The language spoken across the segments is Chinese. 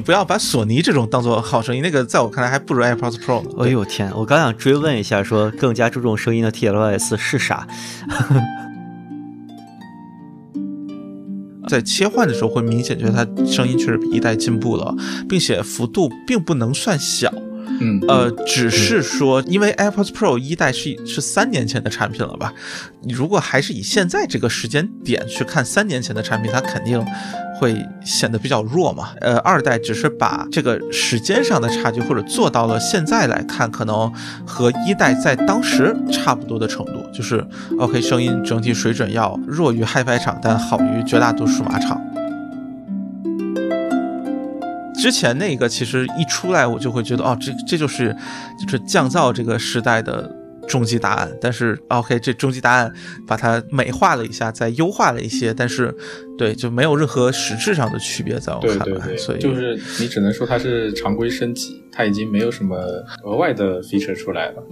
你不要把索尼这种当做好声音，那个在我看来还不如 AirPods Pro 呢。哎呦天，我刚想追问一下，说更加注重声音的 TLS 是啥？在切换的时候会明显觉得它声音确实比一代进步了，并且幅度并不能算小。嗯，呃，只是说，因为 AirPods Pro 一代是是三年前的产品了吧？你如果还是以现在这个时间点去看三年前的产品，它肯定会显得比较弱嘛。呃，二代只是把这个时间上的差距或者做到了现在来看，可能和一代在当时差不多的程度，就是 OK 声音整体水准要弱于 HiFi 厂，但好于绝大多数码厂。之前那个其实一出来，我就会觉得哦，这这就是就是降噪这个时代的终极答案。但是 OK，这终极答案把它美化了一下，再优化了一些，但是对就没有任何实质上的区别，在我看来，对对对，所以就是你只能说它是常规升级，它已经没有什么额外的 feature 出来了。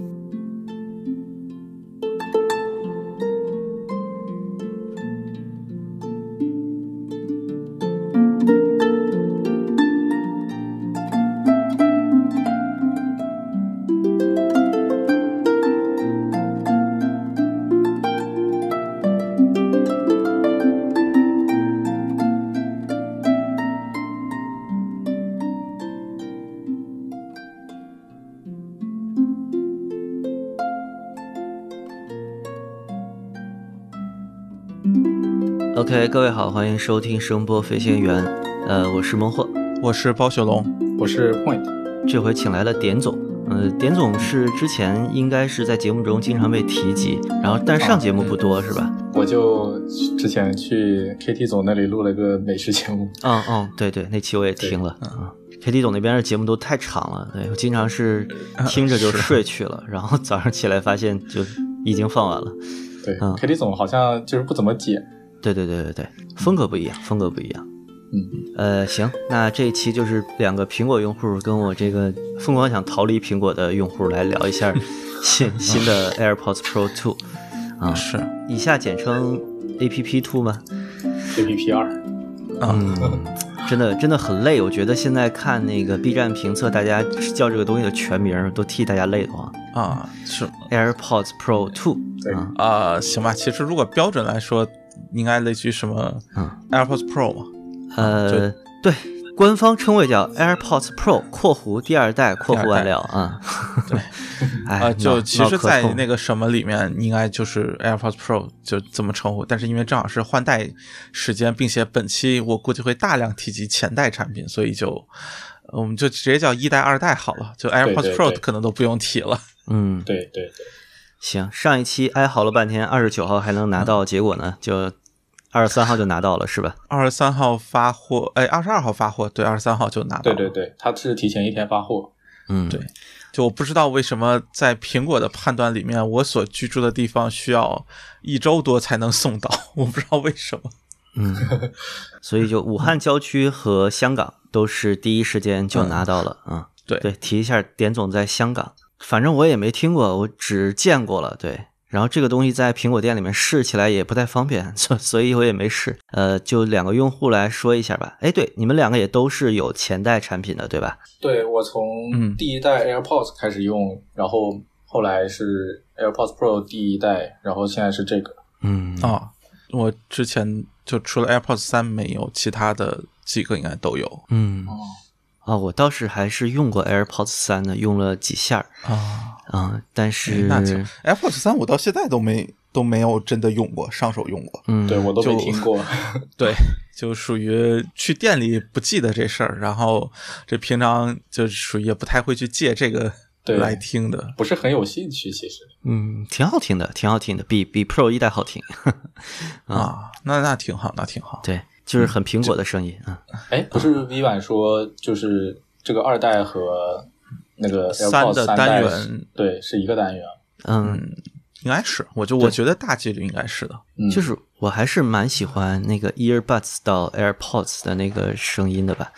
各位好，欢迎收听声波飞行员，呃，我是孟获，我是包雪龙，我是 Point，这回请来了点总，呃，点总是之前应该是在节目中经常被提及，然后但是上节目不多、是吧？我就之前去 KT 总那里录了个美食节目，嗯嗯，对对，那期我也听了，嗯。KT 总那边的节目都太长了，对我经常是听着就睡去了，然后早上起来发现就已经放完了。对、嗯。KT 总好像就是不怎么剪，对对对对对，风格不一样，风格不一样。嗯，呃，行，那这一期就是两个苹果用户跟我这个疯狂想逃离苹果的用户来聊一下 新新的 AirPods Pro 2啊，是以下简称 APP Two 吗？APP 二，啊，嗯，真的真的很累。我觉得现在看那个 B 站评测，大家叫这个东西的全名都替大家累得慌。啊是 AirPods Pro 2对啊，啊，行吧。其实如果标准来说，应该类似于什么嗯 AirPods Pro 嘛。呃，对，官方称谓叫 AirPods Pro（ 括弧第二代）括弧完了啊。对，哎，啊，就其实，在那个个什么里面，应该就是 AirPods Pro 就这么称呼。但是因为正好是换代时间，并且本期我估计会大量提及前代产品，所以就呃我们就直接叫一代、二代好了。就 AirPods 对 Pro 可能都不用提了。嗯，对对对，行，上一期哀嚎了半天，二十九号还能拿到，结果呢，就二十三号就拿到了，是吧？二十三号发货，哎，二十二号发货，对，二十三号就拿到了。对对对，它是提前一天发货，嗯，对就我不知道为什么在苹果的判断里面，我所居住的地方需要一周多才能送到，我不知道为什么。嗯，所以就武汉郊区和香港都是第一时间就拿到了啊、对对，提一下，点总在香港，反正我也没听过，我只见过了。对，然后这个东西在苹果店里面试起来也不太方便，所所以我也没试。呃，就两个用户来说一下吧。哎，对，你们两个也都是有前代产品的，对吧？对我从嗯第一代 AirPods 开始用，然后后来是 AirPods Pro 第一代，然后现在是这个。嗯啊、我之前就除了 AirPods 三没有，其他的几个应该都有嗯哦，啊，我倒是还是用过 AirPods 三的，用了几下儿啊。啊，但是那就 AirPods 三我到现在都没都没有真的用过，上手用过。嗯，对我都没听过。对，就属于去店里不记得这事儿，然后这平常就属于也不太会去借这个对来听的。不是很有兴趣，其实。嗯，挺好听的，挺好听的，比比 Pro 一代好听。啊，那那挺好，那挺好。对，就是很苹果的声音啊。哎，不是 V 版说就是这个二代和那个三的单元对是一个单元。嗯，应该是，我就我觉得大几率应该是的。嗯，就是我还是蛮喜欢那个 earbuds 到 AirPods 的那个声音的吧，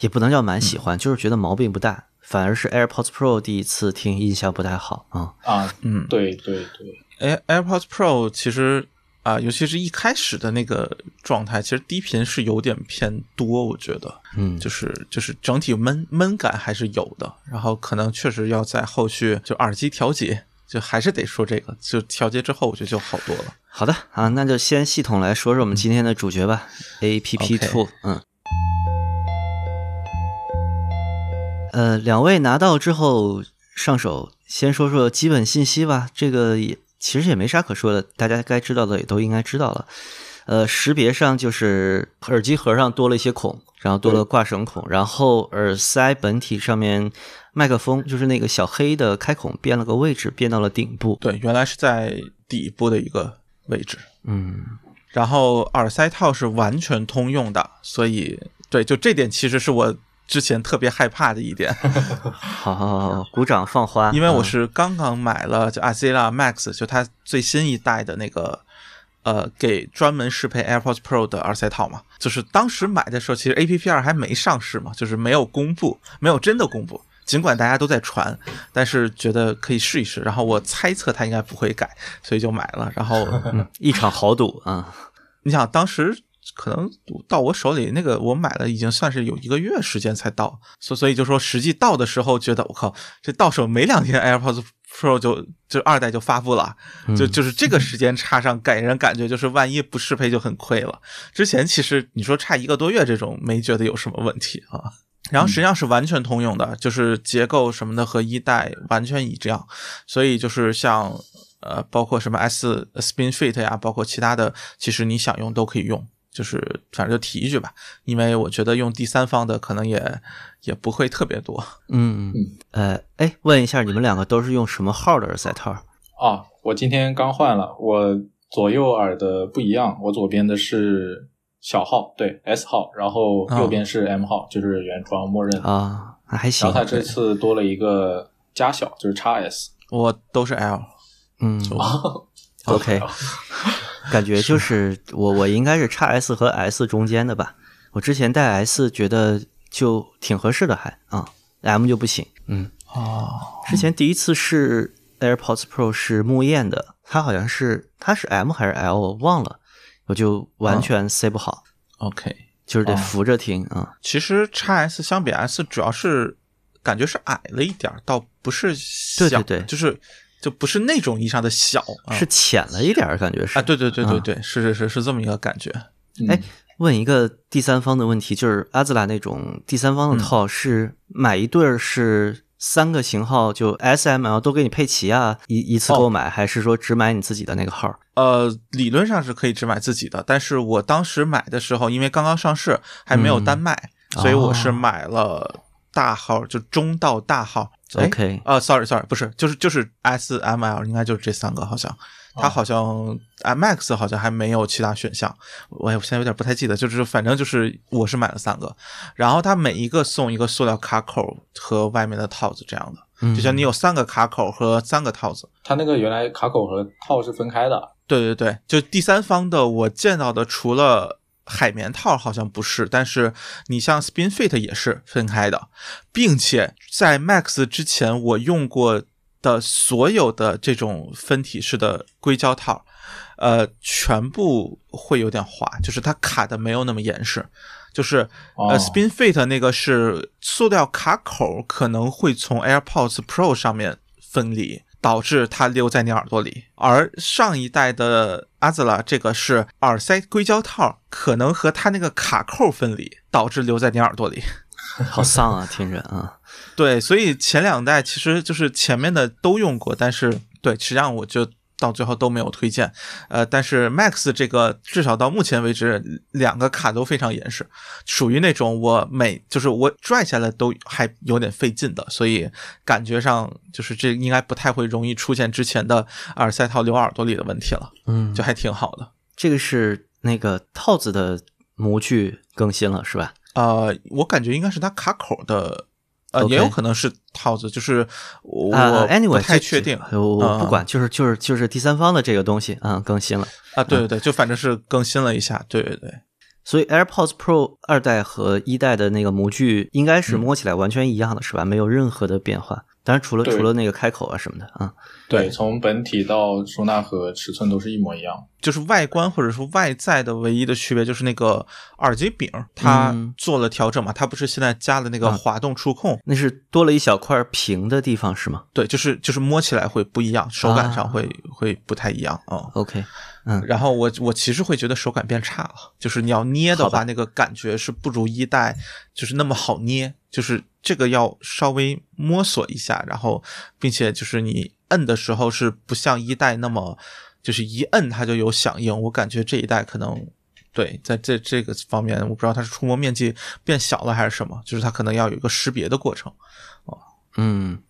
也不能叫蛮喜欢，就是觉得毛病不大。反而是 AirPods Pro 第一次听印象不太好啊。啊，嗯，对对对，哎，AirPods Pro 其实啊、尤其是一开始的那个状态，其实低频是有点偏多，我觉得，嗯，就是就是整体闷闷感还是有的，然后可能确实要在后续就耳机调节，就还是得说这个，就调节之后，我觉得就好多了。好的啊，那就先系统来说说我们今天的主角吧，A P P Two，嗯。呃，两位拿到之后上手，先说说基本信息吧。这个也其实也没啥可说的，大家该知道的也都应该知道了。呃，识别上就是耳机盒上多了一些孔，然后多了挂绳孔，然后耳塞本体上面麦克风就是那个小黑的开孔变了个位置，变到了顶部。对，原来是在底部的一个位置，嗯，然后耳塞套是完全通用的，所以对，就这点其实是我之前特别害怕的一点，好好好，鼓掌放花。因为我嗯是刚刚买了就 Azila Max，就它最新一代的那个。呃，给专门适配 AirPods Pro 的耳塞套嘛，就是当时买的时候，其实 APP 二还没上市嘛，就是没有公布，没有真的公布。尽管大家都在传，但是觉得可以试一试。然后我猜测它应该不会改，所以就买了。然后 嗯一场豪赌啊，你想，当时可能到我手里那个，我买了已经算是有一个月时间才到，所所以就说实际到的时候，觉得我靠，这到手没两天，AirPods Pro 就就二代就发布了，就就是这个时间差上，给人感觉就是万一不适配就很亏了。之前其实你说差一个多月这种，没觉得有什么问题啊。然后实际上是完全通用的，就是结构什么的和一代完全一样，所以就是像呃，包括什么 S Spin Fit 呀，包括其他的，其实你想用都可以用。就是反正就提一句吧，因为我觉得用第三方的可能也也不会特别多。嗯呃，哎，问一下，你们两个都是用什么号的耳塞套？啊，我今天刚换了，我左右耳的不一样，我左边的是小号，对 S 号，然后右边是 M 号，就是原装默认。啊，那还行然后。它这次多了一个加小，就是 x S。我都是 L，嗯，OK，感觉就是我我应该是 x S 和 S 中间的吧。我之前戴 S 觉得就挺合适的还，啊，M 就不行。嗯，哦，之前第一次试 AirPods Pro 是木燕的，它好像是它是 M 还是 L 我忘了，我就完全塞不好，OK，就是得扶着听啊。其实 x S 相比 S 主要是感觉是矮了一点儿，倒不是小，对对对就是就不是那种意义上的小，啊、是浅了一点儿，感觉是。啊，对对对对啊。对，是是是是这么一个感觉。嗯。哎，问一个第三方的问题，就是阿兹拉那种第三方的套是买一对儿是三个型号，就 S、M、L 都给你配齐啊，一一次购买，还是说只买你自己的那个号？呃，理论上是可以只买自己的，但是我当时买的时候，因为刚刚上市，还没有单卖，所以我是买了大号，就中到大号。哎 OK 呃，sorry sorry，不是，就是就是 S、M、L，应该就是这三个，好像。它好像 M Max 好像还没有其他选项，我我现在有点不太记得，就是反正就是我是买了三个，然后它每一个送一个塑料卡口和外面的套子这样的，嗯就像你有三个卡口和三个套子，它那个原来卡口和套是分开的。对对对，就第三方的我见到的，除了海绵套好像不是，但是你像 Spin Fit 也是分开的，并且在 Max 之前我用过的所有的这种分体式的硅胶套，呃，全部会有点滑，就是它卡的没有那么严实。就是哦呃，Spin Fit 那个是塑料卡口可能会从 AirPods Pro 上面分离，导致它留在你耳朵里。而上一代的 Azla 这个是耳塞硅胶套，可能和它那个卡扣分离，导致留在你耳朵里。好丧啊，听着啊。对，所以前两代其实就是前面的都用过，但是对，实际上我就到最后都没有推荐。呃，但是 Max 这个至少到目前为止，两个卡都非常严实，属于那种我每就是我拽下来都还有点费劲的，所以感觉上就是这应该不太会容易出现之前的耳塞套留耳朵里的问题了，嗯，就还挺好的。这个是那个套子的模具更新了是吧？呃，我感觉应该是它卡口的。呃也有可能是套子，就是我，anyway，不太确定。这我我不嗯管，就是就是就是第三方的这个东西嗯、更新了。啊，对对对，就反正是更新了一下，对对对，所以 AirPods Pro 二代和一代的那个模具应该是嗯摸起来完全一样的，是吧？没有任何的变化。当然，除了除了那个开口啊什么的啊。对，从本体到收纳盒尺寸都是一模一样。就是外观或者说外在的唯一的区别就是那个耳机柄，它做了调整嘛，它不是现在加了那个滑动触控，那是多了一小块平的地方是吗？对，就是就是摸起来会不一样，手感上会会不太一样啊。OK，嗯，然后我我其实会觉得手感变差了，就是你要捏的话，那个感觉是不如一代就是那么好捏，就是这个要稍微摸索一下，然后并且就是你摁的时候是不像一代那么。就是一摁它就有响应，我感觉这一代可能对在这这个方面，我不知道它是触摸面积变小了还是什么，就是它可能要有一个识别的过程。哦，嗯，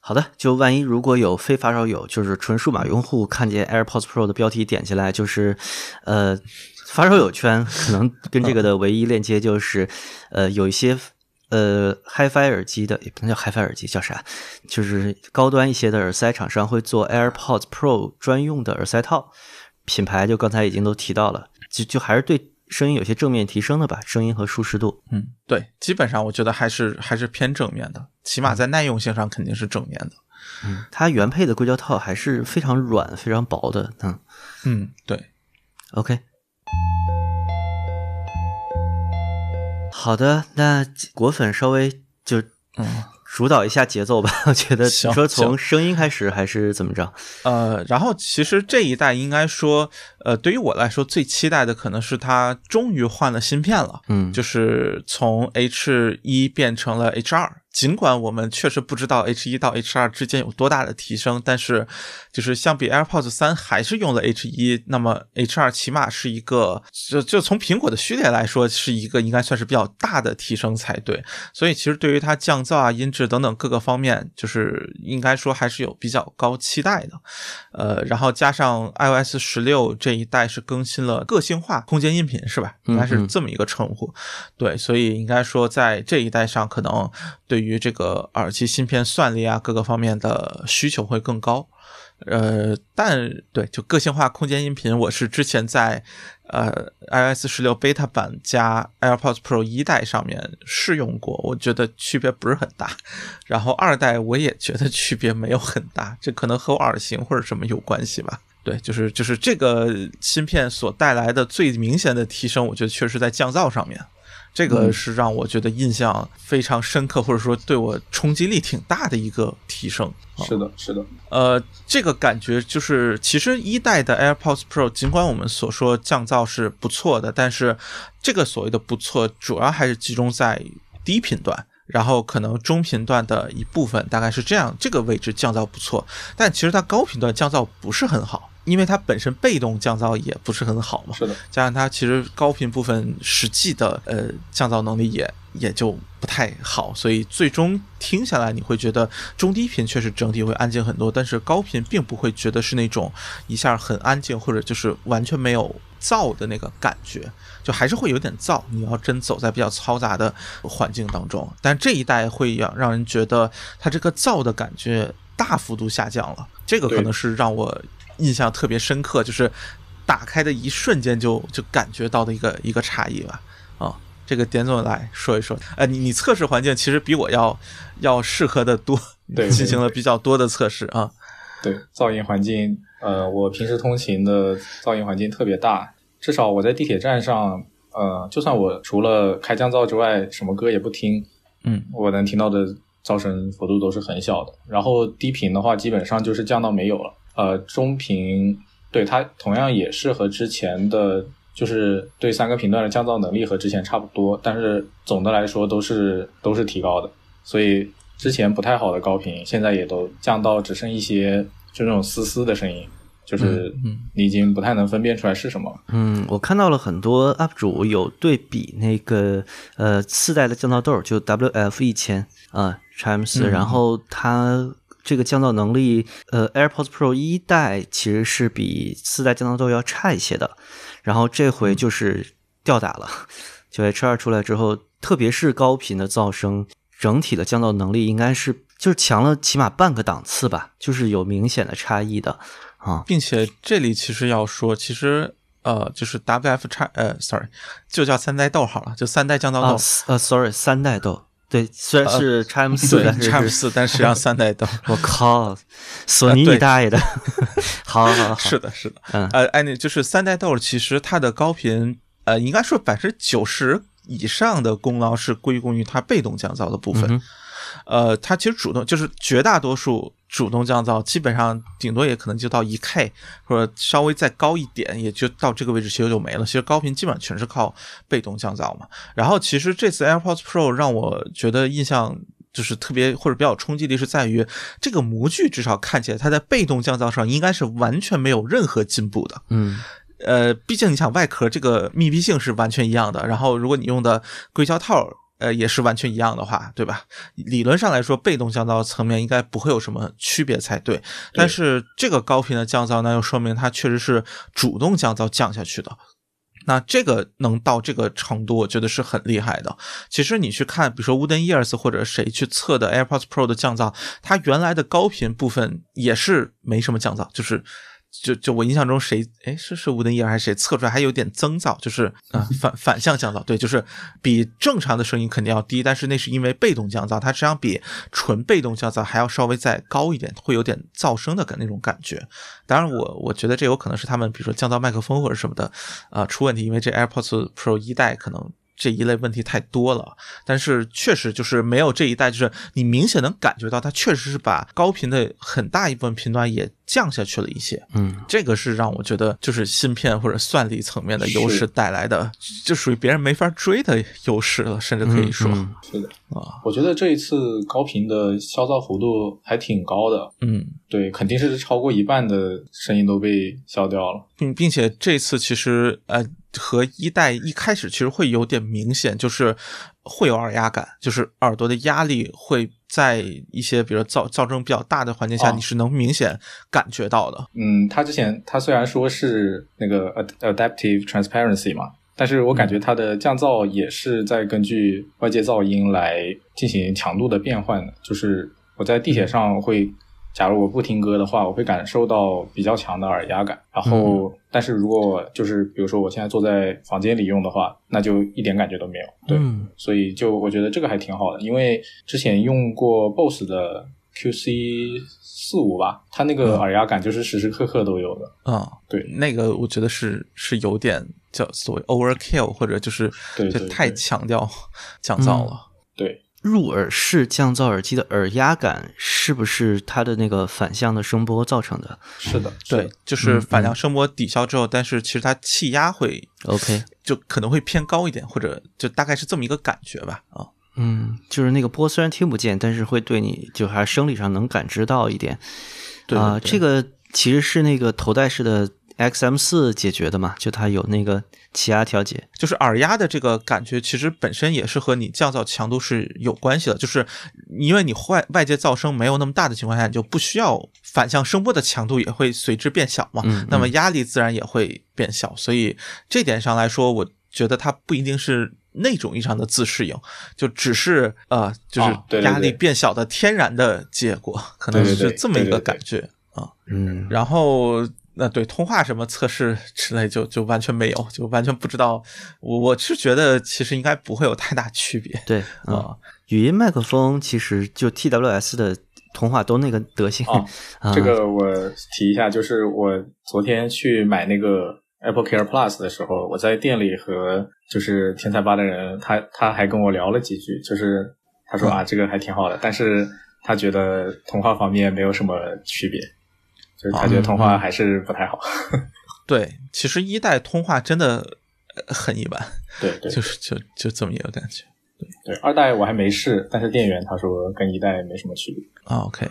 好的，就万一如果有非发烧友，就是纯数码用户看见 AirPods Pro 的标题点进来，就是呃发烧友圈可能跟这个的唯一链接就是呃有一些。呃，HiFi 耳机的也不能叫 HiFi 耳机，叫啥？就是高端一些的耳塞厂商会做 AirPods Pro 专用的耳塞套，品牌就刚才已经都提到了，就就还是对声音有些正面提升的吧，声音和舒适度。嗯，对，基本上我觉得还是还是偏正面的，起码在耐用性上肯定是正面的。嗯，它原配的硅胶套还是非常软、非常薄的。嗯嗯，对，OK。好的，那果粉稍微就嗯主导一下节奏吧。我觉得你说从声音开始还是怎么着？呃，然后其实这一代应该说，呃，对于我来说最期待的可能是它终于换了芯片了，嗯，就是从 H 一变成了 H 二。尽管我们确实不知道 H 一到 H 二之间有多大的提升，但是就是相比 AirPods 三还是用了 H 一，那么 H 二起码是一个，就就从苹果的序列来说，是一个应该算是比较大的提升才对。所以其实对于它降噪啊、音质等等各个方面，就是应该说还是有比较高期待的。呃，然后加上 iOS 十六这一代是更新了个性化空间音频，是吧？应该是这么一个称呼。对，所以应该说在这一代上可能对。对于这个耳机芯片算力啊，各个方面的需求会更高，呃，但对就个性化空间音频，我是之前在呃 iOS 十六 beta 版加 AirPods Pro 一代上面试用过，我觉得区别不是很大。然后二代我也觉得区别没有很大，这可能和我耳型或者什么有关系吧？对，就是就是这个芯片所带来的最明显的提升，我觉得确实在降噪上面。这个是让我觉得印象非常深刻，或者说对我冲击力挺大的一个提升。是的，是的。呃，这个感觉就是，其实一代的 AirPods Pro，尽管我们所说降噪是不错的，但是这个所谓的不错，主要还是集中在低频段，然后可能中频段的一部分，大概是这样，这个位置降噪不错，但其实它高频段降噪不是很好。因为它本身被动降噪也不是很好嘛，是的，加上它其实高频部分实际的呃降噪能力也也就不太好，所以最终听下来你会觉得中低频确实整体会安静很多，但是高频并不会觉得是那种一下很安静或者就是完全没有噪的那个感觉，就还是会有点噪。你要真走在比较嘈杂的环境当中，但这一代会让让人觉得它这个噪的感觉大幅度下降了，这个可能是让我。印象特别深刻，就是打开的一瞬间就就感觉到的一个一个差异吧。啊，这个点总来说一说。呃，你你测试环境其实比我要要适合的多，对，进行了比较多的测试啊。对，噪音环境，呃，我平时通勤的噪音环境特别大，至少我在地铁站上，呃，就算我除了开降噪之外，什么歌也不听，嗯，我能听到的噪声幅度都是很小的。然后低频的话，基本上就是降到没有了。呃，中频对它同样也是和之前的，就是对三个频段的降噪能力和之前差不多，但是总的来说都是都是提高的。所以之前不太好的高频，现在也都降到只剩一些就那种嘶嘶的声音，就是你已经不太能分辨出来是什么。嗯，我看到了很多 UP 主有对比那个呃四代的降噪豆，就 WF 一千啊 x M 四，然后它。这个降噪能力，呃，AirPods Pro 一代其实是比四代降噪豆要差一些的，然后这回就是吊打了，就 H 二出来之后，特别是高频的噪声，整体的降噪能力应该是就是强了起码半个档次吧，就是有明显的差异的啊，并且这里其实要说，其实呃，就是 WF 叉呃，sorry，就叫三代豆好了，就三代降噪豆，呃，sorry，三代豆。对，虽然是 x M 四，对但是 x M 四，但实际上三代豆。我靠，索尼你大爷的！好 好好，是的，是的，嗯呃，哎，那就是三代豆，其实它的高频，呃，应该说百分之九十以上的功劳是归功于它被动降噪的部分。呃，它其实主动就是绝大多数主动降噪，基本上顶多也可能就到一 K，或者稍微再高一点，也就到这个位置，其实就没了。其实高频基本上全是靠被动降噪嘛。然后其实这次 AirPods Pro 让我觉得印象。就是特别或者比较冲击力是在于这个模具，至少看起来它在被动降噪上应该是完全没有任何进步的。嗯呃，毕竟你想外壳这个密闭性是完全一样的，然后如果你用的硅胶套，呃，也是完全一样的话，对吧？理论上来说，被动降噪层面应该不会有什么区别才对。但是这个高频的降噪呢，又说明它确实是主动降噪降下去的。那这个能到这个程度，我觉得是很厉害的。其实你去看，比如说 Wooden Ears 或者谁去测的 AirPods Pro 的降噪，它原来的高频部分也是没什么降噪，就是就就我印象中谁哎是是吴登义还是谁测出来还有点增噪，就是啊、反反向降噪，对，就是比正常的声音肯定要低，但是那是因为被动降噪，它实际上比纯被动降噪还要稍微再高一点，会有点噪声的感那种感觉。当然我我觉得这有可能是他们比如说降噪麦克风或者什么的啊、出问题，因为这 AirPods Pro 一代可能。这一类问题太多了，但是确实就是没有这一代，就是你明显能感觉到它确实是把高频的很大一部分频段也降下去了一些。嗯。这个是让我觉得就是芯片或者算力层面的优势带来的，就属于别人没法追的优势了，甚至可以说、嗯嗯。是的，啊，我觉得这一次高频的消噪幅度还挺高的，嗯，对，肯定是超过一半的声音都被消掉了。并并且这次其实呃和一代一开始其实会有点明显，就是会有耳压感，就是耳朵的压力会在一些比如噪噪声比较大的环境下，哦你是能明显感觉到的。嗯，它之前它虽然说是那个 ad- adaptive transparency 嘛，但是我感觉它的降噪也是在根据外界噪音来进行强度的变换的。就是我在地铁上会，假如我不听歌的话，我会感受到比较强的耳压感。然后，但是如果就是比如说我现在坐在房间里用的话，那就一点感觉都没有。对，嗯所以就我觉得这个还挺好的，因为之前用过 BOSS 的 QC 四五吧，它那个耳压感就是时时刻刻都有的。嗯，对那个我觉得是是有点叫所谓 overkill，或者就是对对就太强调降噪了。对，入耳式降噪耳机的耳压感是不是它的那个反向的声波造成的是的，对的，就是反向声波抵消之后，但是其实它气压会？OK，就可能会偏高一点，或者就大概是这么一个感觉吧。啊，嗯，就是那个波虽然听不见，但是会对你就还是生理上能感知到一点。对啊、这个其实是那个头戴式的 XM 四解决的嘛，就它有那个气压调节。就是耳压的这个感觉，其实本身也是和你降噪强度是有关系的。就是因为你外外界噪声没有那么大的情况下，你就不需要反向声波的强度也会随之变小嘛，嗯那么压力自然也会变小。所以这点上来说，我觉得它不一定是那种意义上的自适应，就只是呃，就是压力变小的天然的结果，可能对对对是这么一个感觉啊。嗯，然后那对通话什么测试之类就就完全没有，就完全不知道。我我是觉得其实应该不会有太大区别对啊、啊。语音麦克风其实就 TWS 的通话都那个德行。这个我提一下，就是我昨天去买那个 Apple Care Plus 的时候，我在店里和就是天才吧的人，他他还跟我聊了几句，就是他说嗯啊，这个还挺好的，但是他觉得通话方面没有什么区别，就是他觉得通话还是不太好。对，其实一代通话真的呃很一般，对对 就是就就这么一个感觉对对，二代我还没试，但是店员他说跟一代没什么区别。啊。OK，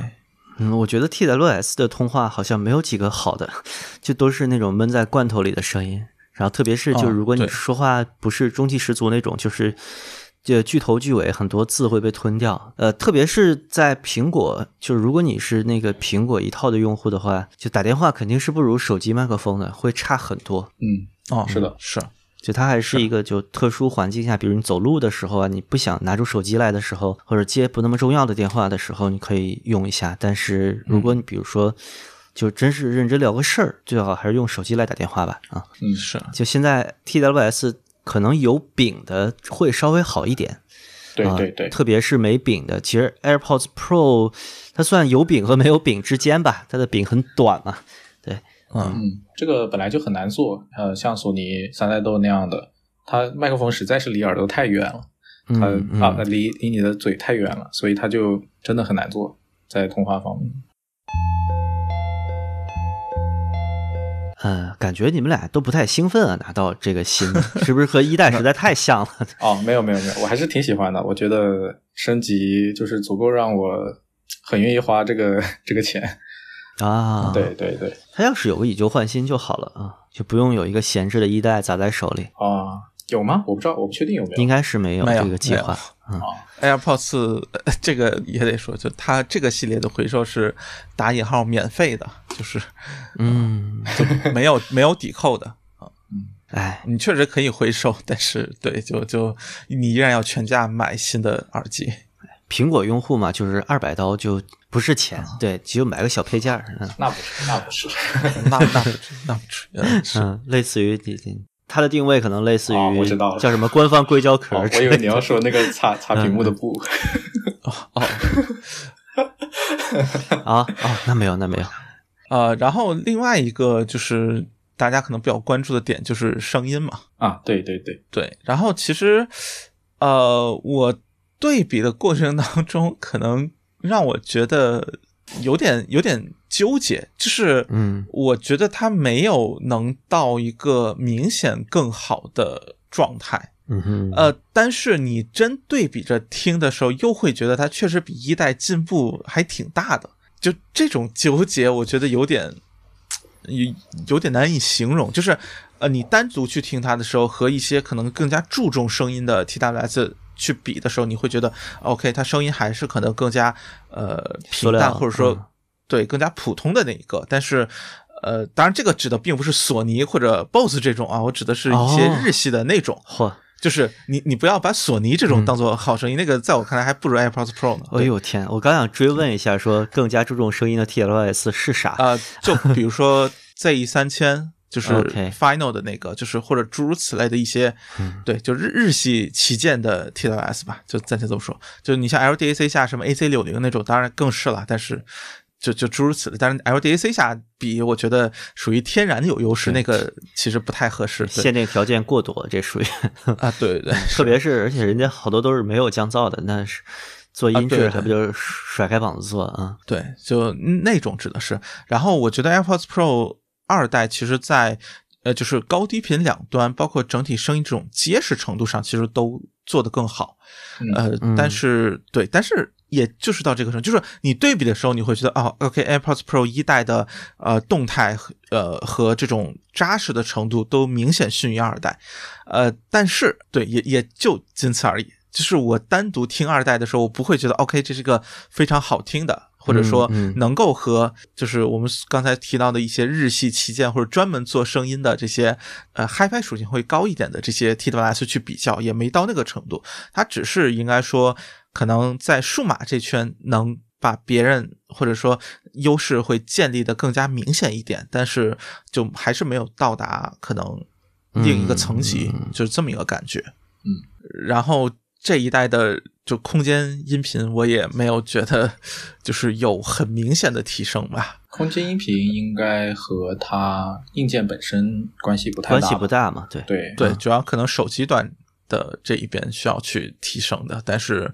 嗯，我觉得 TWS 的通话好像没有几个好的，就都是那种闷在罐头里的声音。然后特别是就哦如果你说话不是中气十足那种，就是就句头句尾很多字会被吞掉。呃，特别是在苹果，就如果你是那个苹果一套的用户的话，就打电话肯定是不如手机麦克风的，会差很多。嗯，哦，是的是就它还是一个就特殊环境下，比如你走路的时候啊，你不想拿出手机来的时候，或者接不那么重要的电话的时候，你可以用一下。但是如果你比如说，就真是认真聊个事儿，最好还是用手机来打电话吧。啊，嗯是，就现在 TWS 可能有柄的会稍微好一点，啊对对对，特别是没柄的。其实 AirPods Pro 它算有柄和没有柄之间吧，它的柄很短嘛。对，嗯，嗯，这个本来就很难做，呃，像索尼三代豆那样的，它麦克风实在是离耳朵太远了，它、嗯嗯啊离离你的嘴太远了，所以它就真的很难做在通话方面。呃，感觉你们俩都不太兴奋啊，拿到这个新的，是不是和一代 实在太像了？哦，没有没有没有，我还是挺喜欢的，我觉得升级就是足够让我很愿意花这个这个钱。啊，对，对对，它要是有个以旧换新就好了啊，就不用有一个闲置的一代砸在手里。啊，有吗？我不知道，我不确定有没有。应该是没有这个计划。嗯，AirPods 呃这个也得说，就它这个系列的回收是打引号免费的，就是嗯，就没有没有抵扣的啊。哎，你确实可以回收，但是对，就就你依然要全价买新的耳机。苹果用户嘛，就是二百刀就不是钱，对，只有买个小配件儿，嗯那不是，那不是。那那不是，那不是嗯，类似于你你它的定位可能类似于哦我知道了。叫什么官方硅胶壳我以为你要说那个擦擦屏幕的布。哦，啊哦，那没有那没有，呃，然后另外一个就是大家可能比较关注的点就是声音嘛，啊，对对对，对。然后其实，呃，我对比的过程当中，可能让我觉得有点有点纠结，就是嗯我觉得它没有能到一个明显更好的状态。嗯哼，呃，但是你真对比着听的时候，又会觉得它确实比一代进步还挺大的。就这种纠结，我觉得有点有有点难以形容。就是呃，你单独去听它的时候，和一些可能更加注重声音的 TWS 去比的时候，你会觉得 OK，它声音还是可能更加呃平淡，或者说、嗯对更加普通的那一个。但是呃，当然这个指的并不是索尼或者 BOSS 这种啊，我指的是一些哦日系的那种。嚯，就是你，你不要把索尼这种当做好声音，那个在我看来还不如 AirPods Pro 呢。哎呦天，我刚想追问一下，说更加注重声音的 TLS 是啥？啊、就比如说 Z 三千，就是 Final 的那个，就是或者诸如此类的一些，嗯对，就日日系旗舰的 TWS 吧，就暂且这么说。就你像 LDAC 下什么 AC 六零那种，当然更是了，但是。就就诸如此类，但是 LDAC 下比，我觉得属于天然的有优势，那个其实不太合适。限定条件过多，这属于，啊，对对对，特别是而且人家好多都是没有降噪的，那是做音质还不就是甩开膀子做啊？对，就那种指的是。然后我觉得 AirPods Pro 二代其实在呃就是高低频两端，包括整体声音这种结实程度上，其实都做得更好。呃，嗯但是对，但是也就是到这个程度，就是你对比的时候，你会觉得哦，OK，AirPods Pro 一代的呃动态呃和这种扎实的程度都明显逊于二代，呃，但是对，也也就仅此而已。就是我单独听二代的时候，我不会觉得 OK，这是个非常好听的，或者说能够和就是我们刚才提到的一些日系旗舰或者专门做声音的这些呃 HiFi 属性会高一点的这些 TWS 去比较，也没到那个程度。它只是应该说，可能在数码这圈能把别人或者说优势会建立的更加明显一点，但是就还是没有到达可能另一个层级，嗯就是这么一个感觉。嗯，然后这一代的就空间音频，我也没有觉得就是有很明显的提升吧。空间音频应该和它硬件本身关系不太大，关系不大嘛，对，对对，主要可能手机端的这一边需要去提升的，但是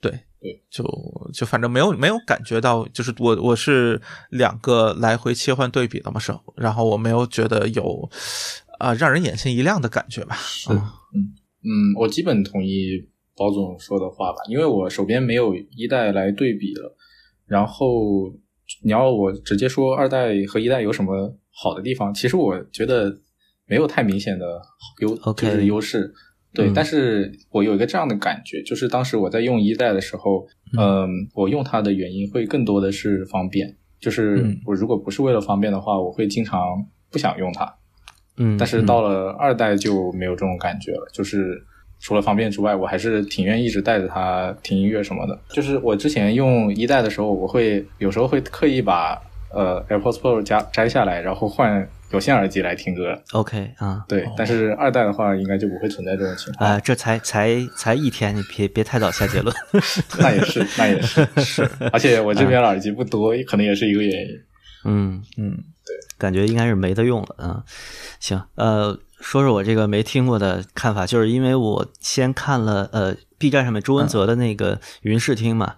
对对，就就反正没有没有感觉到，就是我我是两个来回切换对比的嘛，是，然后我没有觉得有啊、让人眼前一亮的感觉吧。嗯嗯，我基本同意包总说的话吧，因为我手边没有一代来对比了。然后你要我直接说二代和一代有什么好的地方，其实我觉得没有太明显的优就是优势。对，嗯但是我有一个这样的感觉，就是当时我在用一代的时候，嗯、我用它的原因会更多的是方便。就是嗯我如果不是为了方便的话，我会经常不想用它。嗯，但是到了二代就没有这种感觉了，就是除了方便之外，我还是挺愿意一直带着它听音乐什么的。就是我之前用一代的时候，我会有时候会刻意把呃 AirPods Pro 加摘下来，然后换有线耳机来听歌。OK 啊，对，但是二代的话，应该就不会存在这种情况。啊，这才才才一天，你别别太早下结论。那也是，那也是 是，而且我这边耳机不多，可能也是一个原因。嗯嗯，感觉应该是没得用了啊。行，呃，说说我这个没听过的看法，就是因为我先看了呃 B 站上面朱文泽的那个云视听嘛，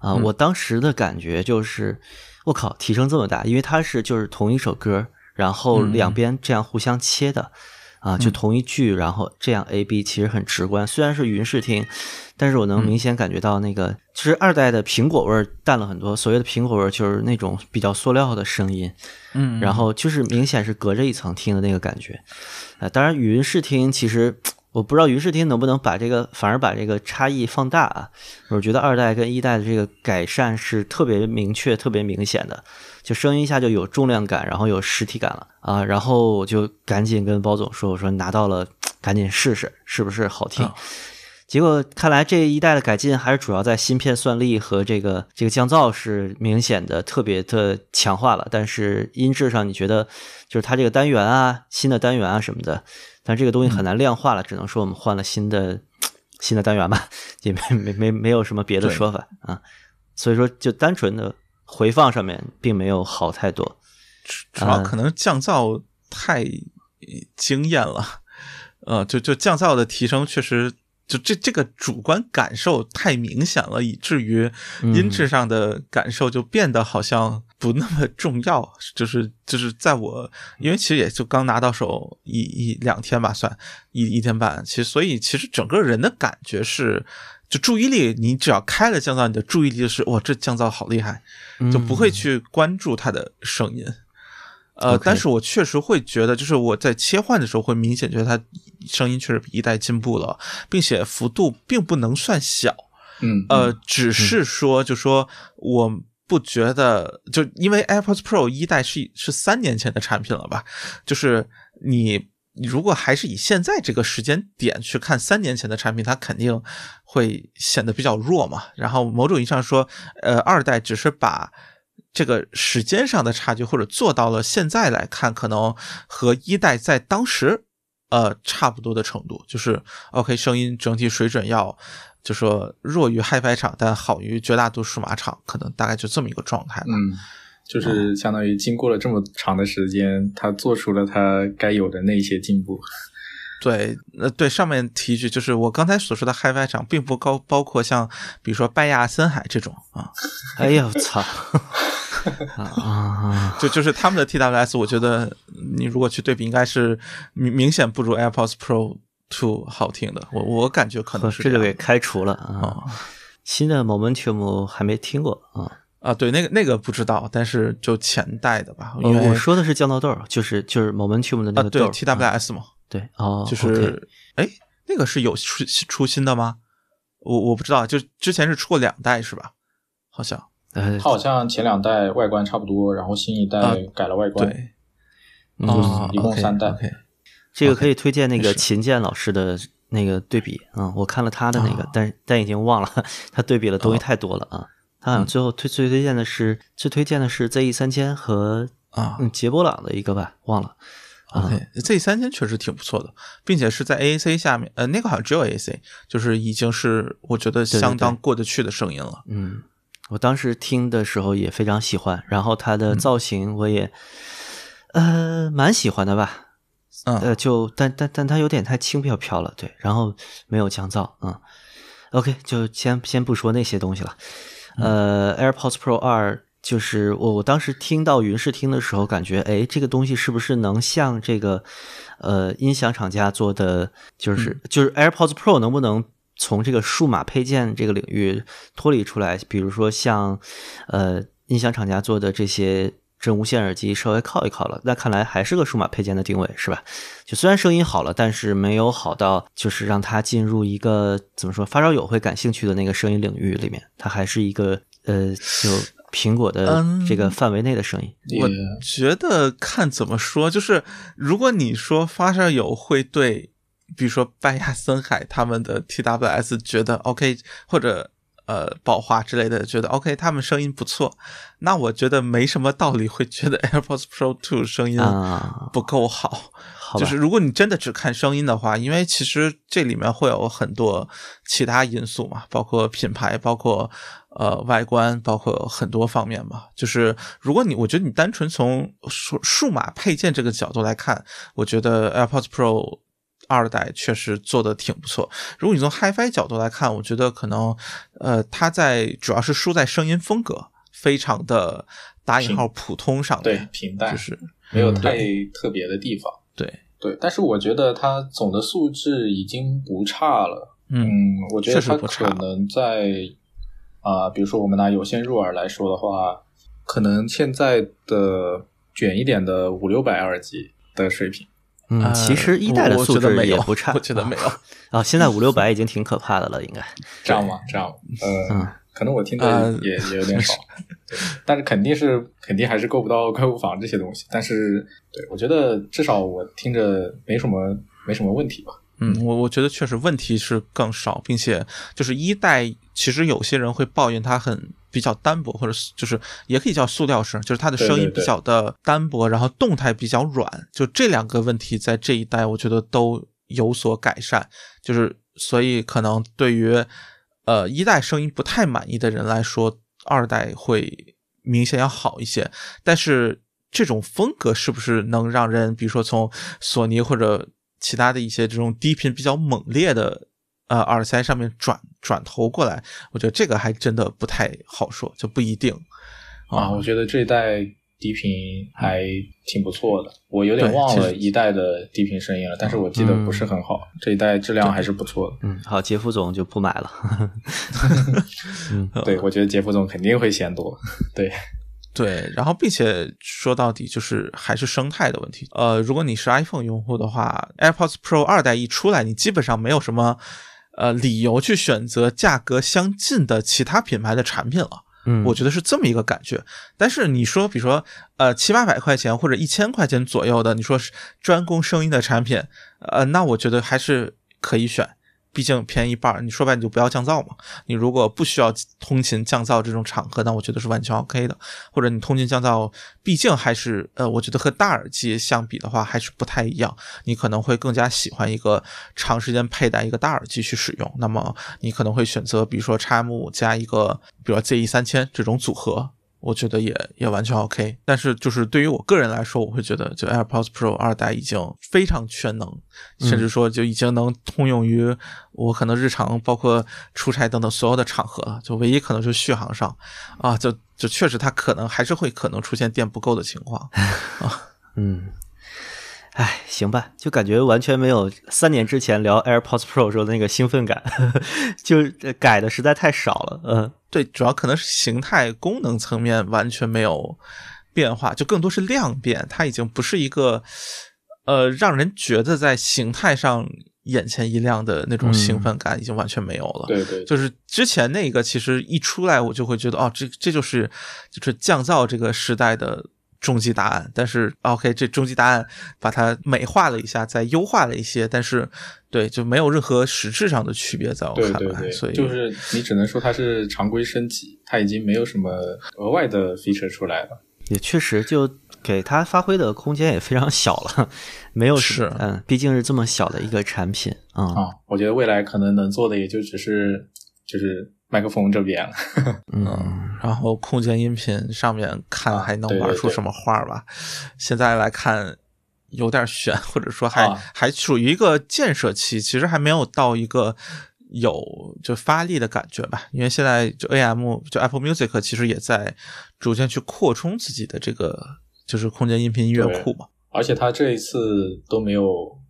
啊、嗯我当时的感觉就是，我靠，提升这么大，因为它是就是同一首歌，然后嗯两边这样互相切的。啊，就同一句，然后这样 A B 其实很直观。虽然是云视听，但是我能明显感觉到那个，其实二代的苹果味儿淡了很多。所谓的苹果味儿，就是那种比较塑料的声音，嗯，然后就是明显是隔着一层听的那个感觉。呃，当然云视听其实我不知道云视听能不能把这个反而把这个差异放大啊。我觉得二代跟一代的这个改善是特别明确、特别明显的，就声音一下就有重量感，然后有实体感了啊。然后我就赶紧跟包总说，我说拿到了，赶紧试试是不是好听。啊结果看来这一代的改进还是主要在芯片算力和这个这个降噪是明显的特别的强化了，但是音质上你觉得就是它这个单元啊、新的单元啊什么的，但这个东西很难量化了，只能说我们换了新的新的单元吧，也没没没没有什么别的说法啊，所以说就单纯的回放上面并没有好太多。主要可能降噪太惊艳了，呃，就就降噪的提升确实。就这这个主观感受太明显了，以至于音质上的感受就变得好像不那么重要。就是就是在我，因为其实也就刚拿到手一一两天吧，算一一天半。其实所以其实整个人的感觉是，就注意力，你只要开了降噪，你的注意力就是哇，这降噪好厉害，就不会去关注它的声音。呃但是我确实会觉得，就是我在切换的时候会明显觉得它声音确实比一代进步了，并且幅度并不能算小。嗯，呃，只是说，就说我不觉得，就因为 AirPods Pro 一代是是三年前的产品了吧？就是你你如果还是以现在这个时间点去看三年前的产品，它肯定会显得比较弱嘛。然后某种意义上说，呃，二代只是把这个时间上的差距，或者做到了现在来看，可能和一代在当时呃差不多的程度，就是 OK 声音整体水准要就说弱于 HiFi 厂，但好于绝大多数码厂，可能大概就这么一个状态吧。嗯，就是相当于经过了这么长的时间，他做出了他该有的那些进步。对，呃，对，上面提一句，就是我刚才所说的 HiFi 厂，并不高，包括像比如说拜亚、森海这种啊，哎呀我操！啊啊！就就是他们的 TWS，我觉得你如果去对比，应该是明明显不如 AirPods Pro Two 好听的。我我感觉可能是这就给开除了啊！啊 新的 Momentum 还没听过啊。啊，对，那个那个不知道，但是就前代的吧，呃因为我说的是降噪豆儿，就是就是 Momentum 的那个豆 TWS 嘛，对哦，就是哎，那个是有出出新的吗？我我不知道，就之前是出过两代是吧？好像呃它好像前两代外观差不多，然后新一代啊改了外观。对，嗯哦，一共三代 OK，这个可以推荐那个秦健老师的那个对比啊、我看了他的那个，哦但但已经忘了，他对比的东西哦太多了啊。他好像最后推最推荐的是最推荐的是 ZE 三千和啊嗯杰波朗的一个吧，忘了。啊 OK，这三千确实挺不错的，并且是在 AAC 下面，呃，那个好像只有 AAC，就是已经是我觉得相当过得去的声音了。嗯，我当时听的时候也非常喜欢，然后它嗯的造型我也、呃蛮喜欢的吧。嗯呃，就但但但它有点太轻飘飘了，对，然后没有降噪，嗯，OK，就先先不说那些东西了。呃，AirPods Pro 二，就是我我当时听到云视听的时候，感觉哎，这个东西是不是能像这个呃音响厂家做的，就是、就是 AirPods Pro 能不能从这个数码配件这个领域脱离出来？比如说像呃音响厂家做的这些真无线耳机稍微靠一靠了，那看来还是个数码配件的定位，是吧？就虽然声音好了，但是没有好到就是让它进入一个怎么说发烧友会感兴趣的那个声音领域里面，它还是一个呃就苹果的嗯这个范围内的声音。我觉得看怎么说，就是如果你说发烧友会对，比如说拜亚森海他们的 TWS 觉得 OK，或者呃宝华之类的，觉得 OK，他们声音不错，那我觉得没什么道理会觉得 AirPods Pro Two 声音啊不够好。就是如果你真的只看声音的话，因为其实这里面会有很多其他因素嘛，包括品牌，包括呃外观，包括很多方面嘛。就是如果你我觉得你单纯从数数码配件这个角度来看，我觉得 AirPods Pro 二代确实做的挺不错。如果你从 HiFi 角度来看，我觉得可能呃它在主要是输在声音风格，非常的打引号普通上对，平淡，就是没有太特别的地方。对，对，但是我觉得它总的素质已经不差了。嗯嗯，我觉得确实它不差可能在啊、比如说我们拿有线入耳来说的话，可能现在的卷一点的五六百耳机的水平。嗯，呃其实一代的素质觉得也不差，我觉得没有。啊。现在五六百已经挺可怕的了，应该。这样吗？这样吗，呃，嗯可能我听的呃也、也有点少，但是肯定是肯定还是够不到怪物房这些东西。但是，对我觉得至少我听着没什么没什么问题吧。嗯，我我觉得确实问题是更少，并且就是一代，其实有些人会抱怨它很比较单薄，或者就是也可以叫塑料声，就是它的声音比较的单薄，然后动态比较软，就这两个问题在这一代我觉得都有所改善，就是所以可能对于呃一代声音不太满意的人来说，二代会明显要好一些，但是这种风格是不是能让人，比如说从索尼或者其他的一些这种低频比较猛烈的呃耳塞上面转转头过来？我觉得这个还真的不太好说，就不一定啊，我觉得这一代低频还挺不错的。我有点忘了一代的低频声音了，但是我记得不是很好。这一代质量还是不错的。嗯，好，杰夫总就不买了。嗯对，我觉得杰夫总肯定会嫌多。对，对，然后并且说到底就是还是生态的问题。呃，如果你是 iPhone 用户的话，AirPods Pro 二代一出来，你基本上没有什么呃理由去选择价格相近的其他品牌的产品了。嗯，我觉得是这么一个感觉。但是你说，比如说，呃，七八百块钱或者一千块钱左右的，你说是专攻声音的产品，呃，那我觉得还是可以选，毕竟便宜一半。你说白，你就不要降噪嘛。你如果不需要通勤降噪这种场合，那我觉得是完全 OK 的。或者你通勤降噪，毕竟还是呃，我觉得和大耳机相比的话，还是不太一样。你可能会更加喜欢一个长时间佩戴一个大耳机去使用。那么你可能会选择，比如说 x M 五加一个，比如说 ZE 三千这种组合。我觉得也也完全 OK，但是就是对于我个人来说，我会觉得就 AirPods Pro 二代已经非常全能，甚至说就已经能通用于我可能日常包括出差等等所有的场合了。就唯一可能是续航上啊，就就确实它可能还是会可能出现电不够的情况 啊。嗯，哎，行吧，就感觉完全没有三年之前聊 AirPods Pro 时候的那个兴奋感，就呃改的实在太少了。嗯对，主要可能是形态功能层面完全没有变化，就更多是量变，它已经不是一个呃让人觉得在形态上眼前一亮的那种兴奋感，已经完全没有了。对对，就是之前那个，其实一出来我就会觉得，哦，这这就是就是降噪这个时代的终极答案。但是，OK，这终极答案把它美化了一下，再优化了一些，但是对，就没有任何实质上的区别，在我看来，对对对，所以就是你只能说它是常规升级，它已经没有什么额外的 feature 出来了。也确实就给它发挥的空间也非常小了，没有是嗯，毕竟是这么小的一个产品啊。啊，我觉得未来可能能做的也就只是就是麦克风这边了。嗯，然后空间音频上面看啊还能玩出什么花吧？现在来看有点悬，或者说还、啊还处于一个建设期，其实还没有到一个有就发力的感觉吧。因为现在就 AM 就 Apple Music 其实也在逐渐去扩充自己的这个就是空间音频音乐库嘛。而且它这一次都没有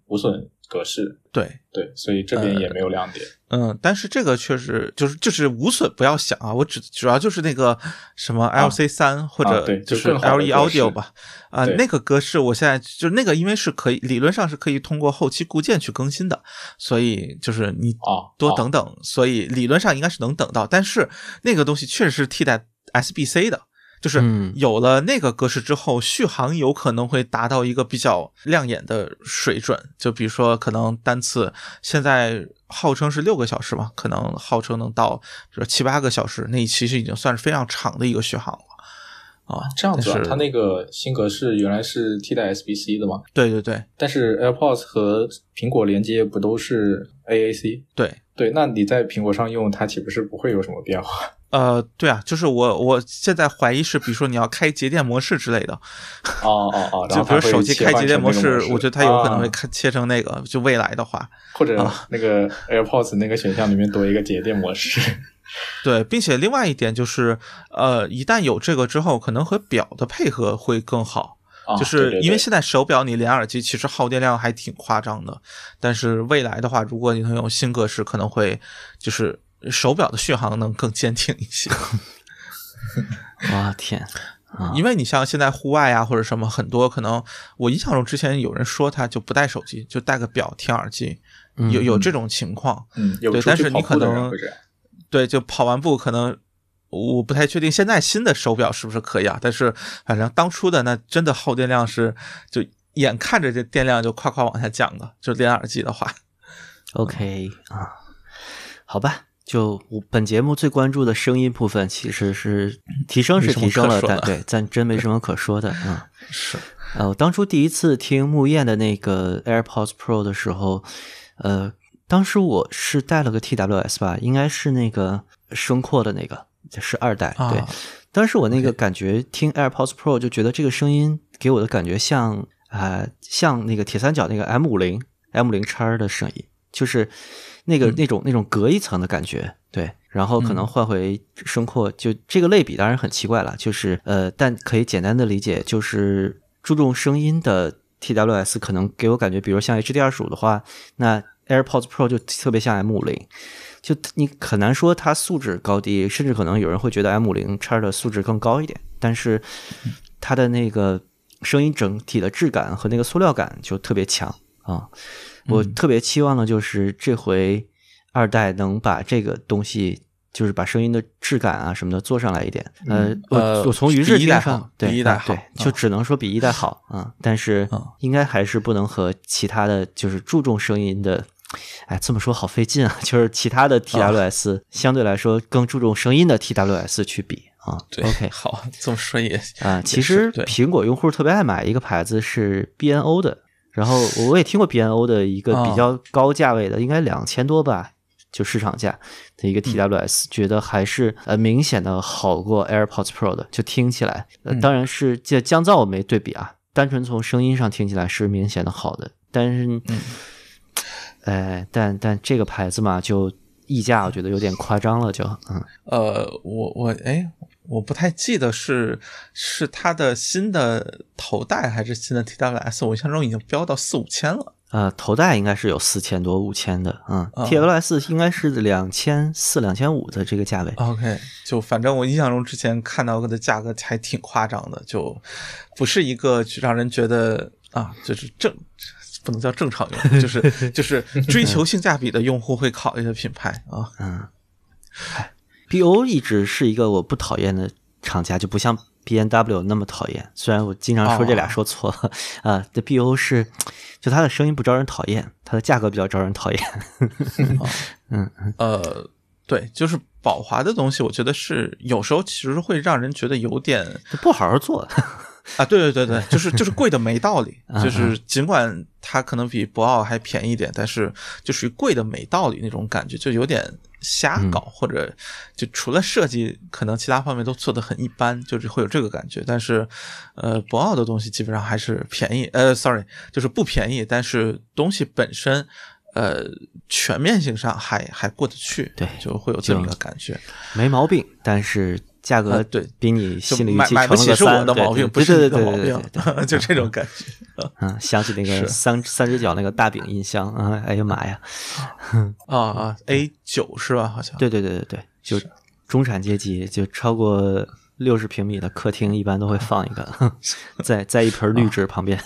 无损格式，对，对，所以这边也没有亮点。嗯，但是这个确实就是就是无损，不要想啊，我只主要就是那个什么 LC 三、或者就就是更好的 LE 格式 Audio 吧，啊、对那个格式我现在就那个，因为是可以理论上是可以通过后期固件去更新的，所以就是你多等等，所以理论上应该是能等到，但是那个东西确实是替代 SBC 的。就是嗯有了那个格式之后，续航有可能会达到一个比较亮眼的水准。就比如说，可能单次现在号称是六个小时嘛，可能号称能到比如七八个小时，那其实已经算是非常长的一个续航了。啊，这样子它那个新格式原来是替代 SBC 的嘛，对对对但是 AirPods 和苹果连接不都是 AAC？对，对，那你在苹果上用它岂不是不会有什么变化？呃，对啊，就是我我现在怀疑是，比如说你要开节电模式之类的，哦哦哦，然就比如手机开节电模式，我觉得它有可能会啊开切成那个，就未来的话，或者啊那个 AirPods 那个选项里面多一个节电模式。对，并且另外一点就是，呃，一旦有这个之后，可能和表的配合会更好。啊就是因为现在手表你连耳机其实耗电量还挺夸张的，但是未来的话，如果你能用新格式，可能会就是手表的续航能更坚挺一些。哇天啊！因为你像现在户外啊或者什么，很多可能我印象中之前有人说他就不带手机，就带个表听耳机，有有这种情况。嗯，对但是你可能。对，就跑完步可能我不太确定现在新的手表是不是可以啊，但是反正当初的那真的耗电量是就眼看着这电量就夸夸往下降的，就连耳机的话。OK 啊，好吧，就我本节目最关注的声音部分，其实是提升是提升了，但对，但真没什么可说的。嗯，是，呃，我当初第一次听木燕的那个 AirPods Pro 的时候，呃，当时我是带了个 TWS 吧，应该是那个声阔的那个，是二代。对，啊当时我那个感觉听 AirPods Pro 就觉得这个声音给我的感觉像啊、呃像那个铁三角那个 M 五零 M 零叉的声音，就是那个、那种那种隔一层的感觉。对，然后可能换回声阔，就这个类比当然很奇怪了，就是呃，但可以简单的理解，就是注重声音的 TWS 可能给我感觉，比如像 HD 二十五的话，那 AirPods Pro 就特别像 M 五零。就你很难说它素质高低，甚至可能有人会觉得 M 五零叉的素质更高一点，但是它的那个声音整体的质感和那个塑料感就特别强啊。我特别期望的就是这回二代能把这个东西，就是把声音的质感啊什么的做上来一点。呃，我呃我从于是一代上好对一代好就只能说比一代好啊，但是嗯应该还是不能和其他的就是注重声音的。哎，这么说好费劲啊！就是其他的 TWS、相对来说更注重声音的 TWS 去比啊。对 OK 好，这么说也啊，也其实苹果用户特别爱买一个牌子是 BNO 的，然后我也听过 BNO 的一个哦比较高价位的，应该两千多吧，就市场价的一个 TWS，、觉得还是呃明显的好过 AirPods Pro 的，就听起来，呃、嗯。当然是这降噪我没对比啊，单纯从声音上听起来是明显的好的，但是，嗯。呃，但但这个牌子嘛，就溢价我觉得有点夸张了就，嗯。呃，我我哎，我不太记得是是它的新的头戴还是新的 TWS，我印象中已经飙到四五千了。呃，头戴应该是有四千多、五千的，嗯啊，TWS 应该是两千四、两千五的这个价位。OK，就反正我印象中之前看到的价格还挺夸张的，就不是一个让人觉得啊，就是正不能叫正常用户，就是就是追求性价比的用户会考虑的品牌啊。嗯，BO 一直是一个我不讨厌的厂家，就不像 B N W 那么讨厌。虽然我经常说这俩哦说错了啊，这 BO 是就它的声音不招人讨厌，它的价格比较招人讨厌。嗯呃，对，就是宝华的东西，我觉得是有时候其实会让人觉得有点不好好做。啊，对对对对，就是就是贵的没道理，嗯就是尽管它可能比博奥还便宜一点，但是就属于贵的没道理那种感觉，就有点瞎搞，或者就除了设计，可能其他方面都做得很一般，就是会有这个感觉。但是，呃，博奥的东西基本上还是便宜，呃，sorry，就是不便宜，但是东西本身。呃，全面性上还还过得去，对就会有这么一个感觉。没毛病，但是价格呃对比你心里预买买不期乘了个起是我的毛病，对不是对你的毛对对 对对对病，就这种感觉。嗯，想起那个三三只脚那个大饼音箱啊，哎呀妈呀！啊啊，A 九是吧？好像对对对对对，就中产阶级，就超过六十平米的客厅，一般都会放一个，在在一盆绿植旁边。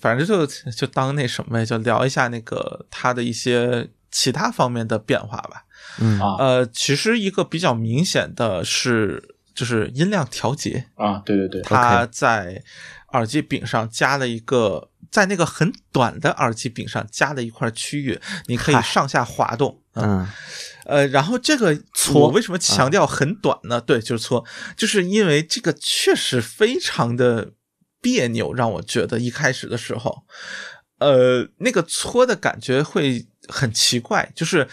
反正就就当那什么呀，就聊一下那个它的一些其他方面的变化吧。嗯啊呃，其实一个比较明显的是，就是音量调节，啊，对对对，它在耳机柄上加了一个，在那个很短的耳机柄上加了一块区域，你可以上下滑动。嗯呃，然后这个搓我为什么强调很短呢？对，就是搓，就是因为这个确实非常的别扭，让我觉得一开始的时候，呃，那个搓的感觉会很奇怪，就是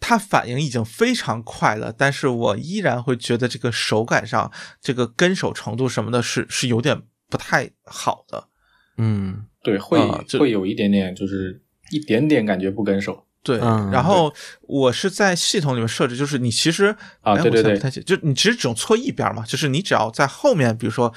它反应已经非常快了，但是我依然会觉得这个手感上，这个跟手程度什么的是是有点不太好的。嗯对，会、啊会有一点点，就是一点点感觉不跟手。对，嗯然后我是在系统里面设置，就是你其实哎啊对对对我现在不太就你其实只用搓一边嘛，就是你只要在后面，比如说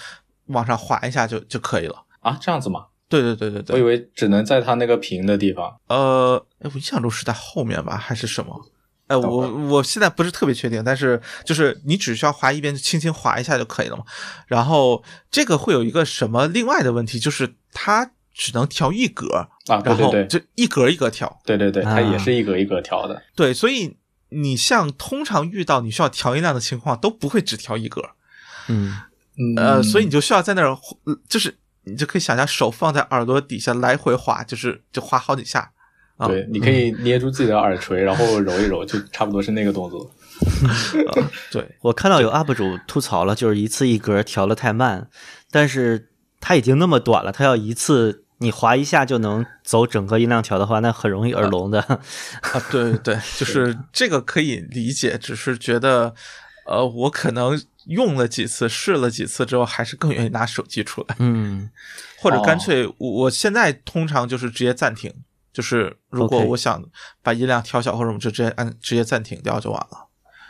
往上滑一下就就可以了。啊，这样子吗？对对对对对我以，为只能在它那个平的地方。呃，哎，我印象中是在后面吧，还是什么？哎，我我现在不是特别确定，但是就是你只需要滑一边，轻轻滑一下就可以了嘛。然后这个会有一个什么另外的问题，就是它只能调一格，啊，对然后对对，就一格一格调。对对对，它也啊是一格一格调的。对，所以你像通常遇到你需要调音量的情况，都不会只调一格，嗯嗯，呃，所以你就需要在那儿，呃就是你就可以想象手放在耳朵底下来回滑，就是就滑好几下。啊对，你可以捏住自己的耳垂，然后揉一揉，就差不多是那个动作。呃 对，我看到有 UP 主吐槽了，就是一次一格调的太慢，但是它已经那么短了，它要一次你滑一下就能走整个音量条的话，那很容易耳聋的。对对，就是这个可以理解，只是觉得，呃，我可能用了几次，试了几次之后，还是更愿意拿手机出来，嗯或者干哦脆我我现在通常就是直接暂停，就是如果我想把音量调小或者我们就直接按直接暂停掉就完了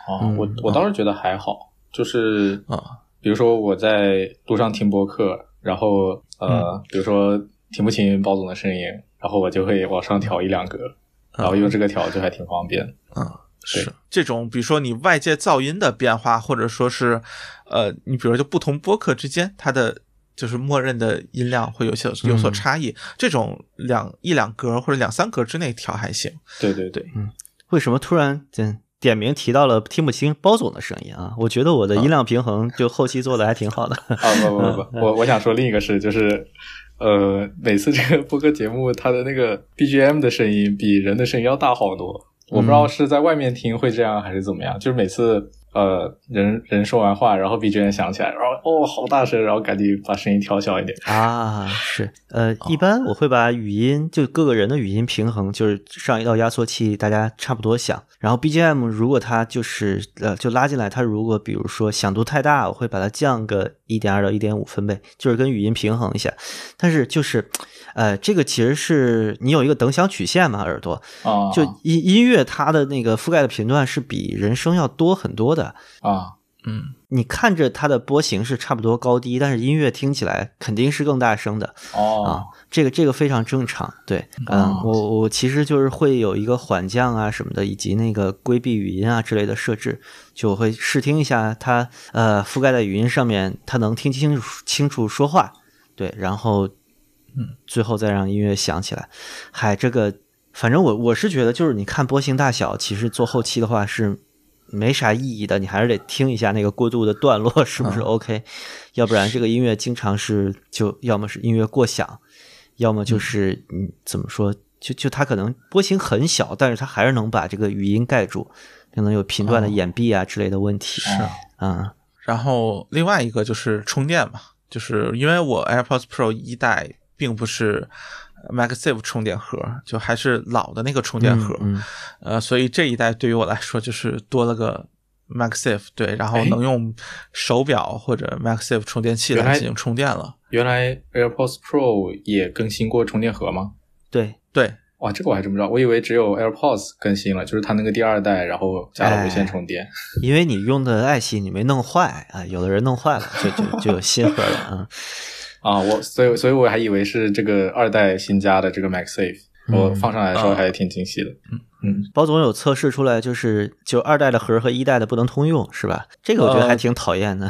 哦，嗯我我倒是觉得还好，就是啊。比如说我在路上听播客，然后呃，比如说听不清包总的声音，然后我就会往上调一两格，然后用这个调就还挺方便。嗯，对是这种，比如说你外界噪音的变化，或者说是，呃，你比如说就不同播客之间，它的就是默认的音量会有些有所嗯差异，这种两一两格或者两三格之内调还行。对对对，嗯为什么突然点点名提到了听不清包总的声音啊？我觉得我的音量平衡就后期做的还挺好的。啊不不不不，我我想说另一个事就是。呃，每次这个播客节目，它的那个 BGM 的声音比人的声音要大好多。我不知道是在外面听会这样还是怎么样，就是每次呃人人说完话，然后 BGM 响起来，然后哦好大声，然后赶紧把声音调小一点。啊，是，呃，一般我会把语音就各个人的语音平衡，就是上一道压缩器，大家差不多响。然后 BGM 如果它就是呃就拉进来，它如果比如说响度太大，我会把它降个一点二到一点五分贝，就是跟语音平衡一下。但是就是，呃，这个其实是你有一个等响曲线嘛，耳朵啊，就音音乐它的那个覆盖的频段是比人声要多很多的。啊，嗯，你看着它的波形是差不多高低，但是音乐听起来肯定是更大声的。啊哦，，这个这个非常正常，对，嗯，哦我我其实就是会有一个缓降啊什么的，以及那个规避语音啊之类的设置，就我会试听一下它呃覆盖在语音上面，它能听清楚清楚说话，对，然后嗯，最后再让音乐响起来。嗨，这个反正我我是觉得，就是你看波形大小，其实做后期的话是。没啥意义的，你还是得听一下那个过渡的段落是不是？OK，、要不然这个音乐经常是就要么是音乐过响，要么就是嗯怎么说，就就它可能波形很小，但是它还是能把这个语音盖住，可能有频段的掩蔽啊之类的问题。是。啊，然后另外一个就是充电嘛，就是因为我 AirPods Pro 一代并不是 MagSafe 充电盒，就还是老的那个充电盒，嗯呃，所以这一代对于我来说就是多了个 MagSafe，对，然后哎能用手表或者 MagSafe 充电器来来进行充电了。原来 AirPods Pro 也更新过充电盒吗？对，对，哇，这个我还真不知道，我以为只有 AirPods 更新了，就是它那个第二代，然后加了无线充电。因为你用的爱惜你没弄坏啊，有的人弄坏了就就就有新盒了啊。啊，我所以所以我还以为是这个二代新加的这个 MagSafe，、我放上来的时候还挺惊喜的。嗯嗯包总有测试出来，就是就二代的盒和一代的不能通用，是吧？这个我觉得还挺讨厌的。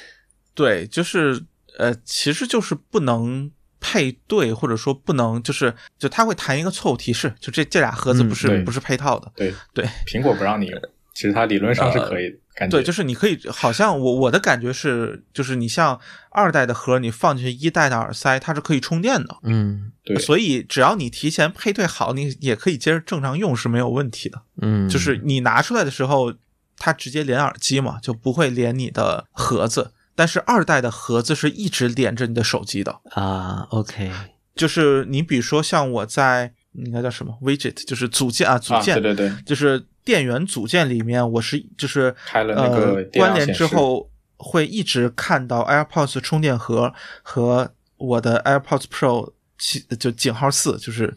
对，就是呃，其实就是不能配对，或者说不能就是就它会弹一个错误提示，就这这俩盒子嗯不是、对不是配套的。对对，苹果不让你用，其实它理论上是可以的。感觉。对，就是你可以，好像我我的感觉是，就是你像二代的盒，你放进去一代的耳塞，它是可以充电的，嗯。对，所以只要你提前配对好，你也可以接着正常用是没有问题的。嗯，就是你拿出来的时候，它直接连耳机嘛，就不会连你的盒子。但是二代的盒子是一直连着你的手机的，啊，OK，就是你比如说像我在应该叫什么？Widget，就是组件啊，组啊，件，对对对，就是电源组件里面，我是就是开了那个呃关联之后，会一直看到 AirPods 充电盒和我的 AirPods Pro 七就井号四，就是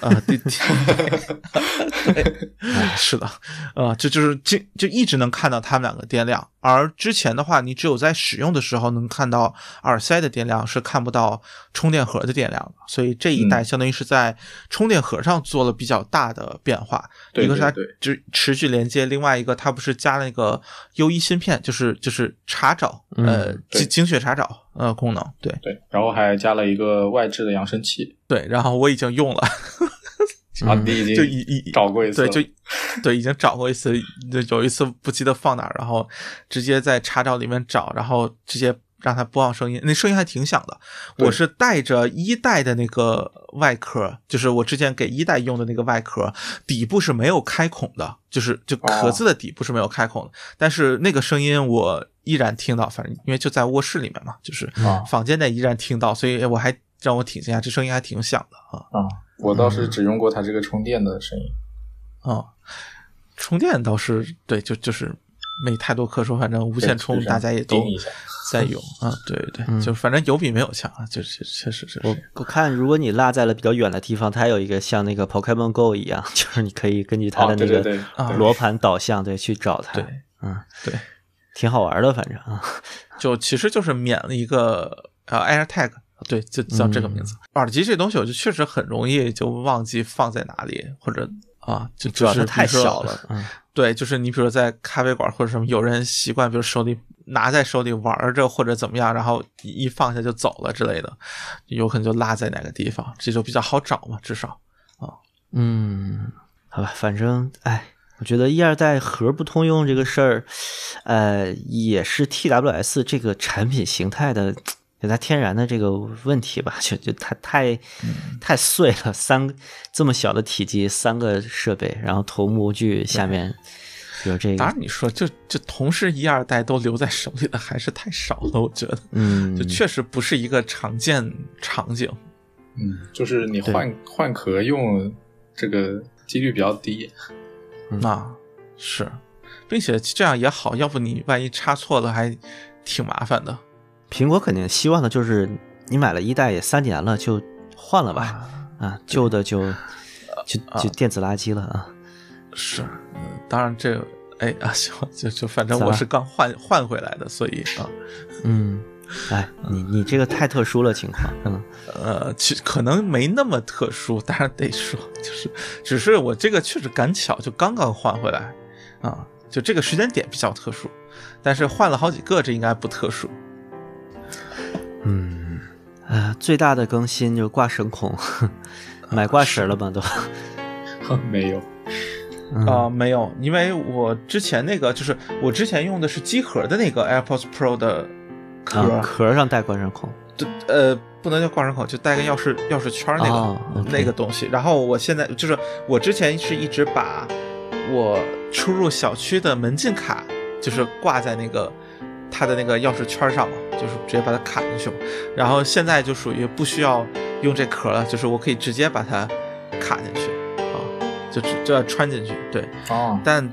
呃 对，哎是的，呃，这就是就就一直能看到它们两个电量，而之前的话，你只有在使用的时候能看到耳塞的电量，是看不到充电盒的电量的，所以这一代嗯。相当于是在充电盒上做了比较大的变化。对一个是它对。对只持续连接，另外一个它不是加了那个 U 一芯片，就是就是查找，呃，嗯精精确查找呃功能，对。对，然后还加了一个外置的扬声器，对，然后我已经用了，啊，嗯你已就经一一找过一次对，就对，已经找过一次，就有一次不记得放哪儿，然后直接在查找里面找，然后直接让它播放声音，那声音还挺响的。我是带着一代的那个外壳，就是我之前给一代用的那个外壳，底部是没有开孔的，就是就壳子的底部是没有开孔的，但是那个声音我依然听到，反正因为就在卧室里面嘛，就是啊房间内依然听到，所以我还让我挺惊讶，这声音还挺响的啊。啊，我倒是只用过它这个充电的声音。哦，充电倒是对，就就是没太多可说，反正无线充大家也都在 用啊，对对，嗯就反正有比没有强啊，就是确实是我，我看，如果你落在了比较远的地方，它有一个像那个 Pokemon Go 一样，就是你可以根据它的啊，那个罗盘导向，对，去找它。对嗯，对，挺好玩的，反正啊，就其实就是免了一个呃 AirTag，对，就叫这个名字。耳机这东西，我就确实很容易就忘记放在哪里，或者啊，就主要是它太小了。嗯对，就是你比如在咖啡馆或者什么，有人习惯，比如手里拿在手里玩着或者怎么样，然后一放下就走了之类的，有可能就落在哪个地方，这就比较好找嘛，至少。嗯，好吧，反正哎，我觉得一二代盒不通用这个事儿，呃，也是 TWS 这个产品形态的。有它天然的这个问题吧，就就它太嗯太碎了，三这么小的体积，三个设备，然后头模具下面有这个，当然，你说就就同时一二代都留在手里的还是太少了，我觉得，嗯，就确实不是一个常见场景。嗯，就是你换换壳用这个几率比较低。嗯那是，并且这样也好，要不你万一插错了还挺麻烦的。苹果肯定希望的就是你买了一代也三年了，就换了吧，啊，旧的就就就电子垃圾了啊。是，嗯，当然这哎啊 行，就就反正我是刚换换回来的，所以啊。嗯，哎，你你这个太特殊了情况，嗯 呃，其可能没那么特殊，当然得说，就是只是我这个确实赶巧，就刚刚换回来啊，就这个时间点比较特殊，但是换了好几个，这应该不特殊。嗯，啊，最大的更新就是挂绳孔，买挂绳了吗？都 没有，嗯啊、没有，因为我之前那个就是我之前用的是机壳的那个 AirPods Pro 的壳，啊壳上带挂绳孔，对呃不能叫挂绳孔，就带个钥匙钥匙圈那个、那个东西。然后我现在就是我之前是一直把我出入小区的门禁卡就是挂在那个它的那个钥匙圈儿上嘛，就是直接把它卡进去嘛。然后现在就属于不需要用这壳了，就是我可以直接把它卡进去啊，就直就要穿进去，对。哦，但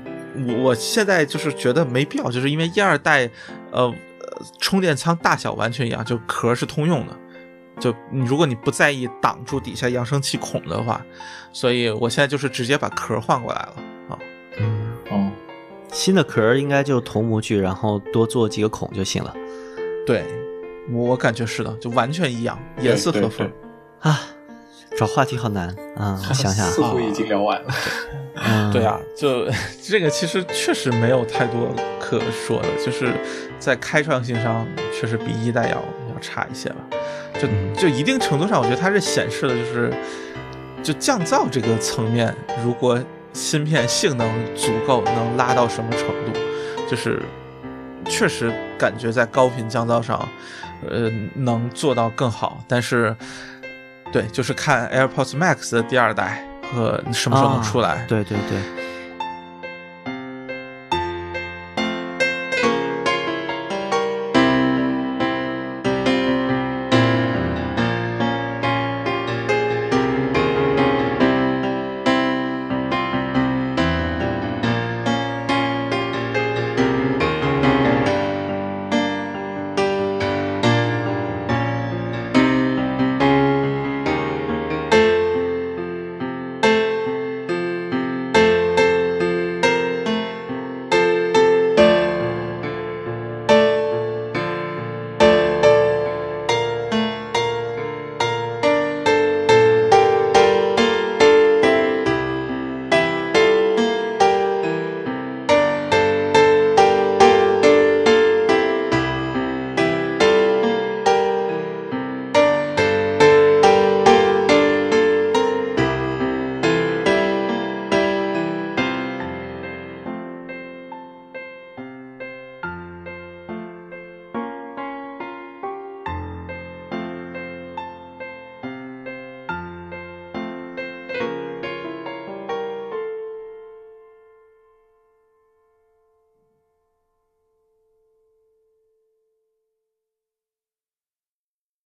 我我现在就是觉得没必要，就是因为一二代，呃，呃充电仓大小完全一样，就壳是通用的。就你如果你不在意挡住底下扬声器孔的话，所以我现在就是直接把壳换过来了啊。嗯，哦，新的壳应该就同模具，然后多做几个孔就行了对，我我感觉是的，就完全一样，严丝合缝。啊。找话题好难啊，我想想啊，似乎已经聊完了。嗯，对啊，就 这个其实确实没有太多可说的，就是在开创性上确实比一代要要差一些吧。就嗯就一定程度上，我觉得它是显示的就是就降噪这个层面，如果芯片性能足够，能拉到什么程度，就是确实感觉在高频降噪上，呃，能做到更好。但是，对，就是看 AirPods Max 的第二代和什么时候能出来。对对对。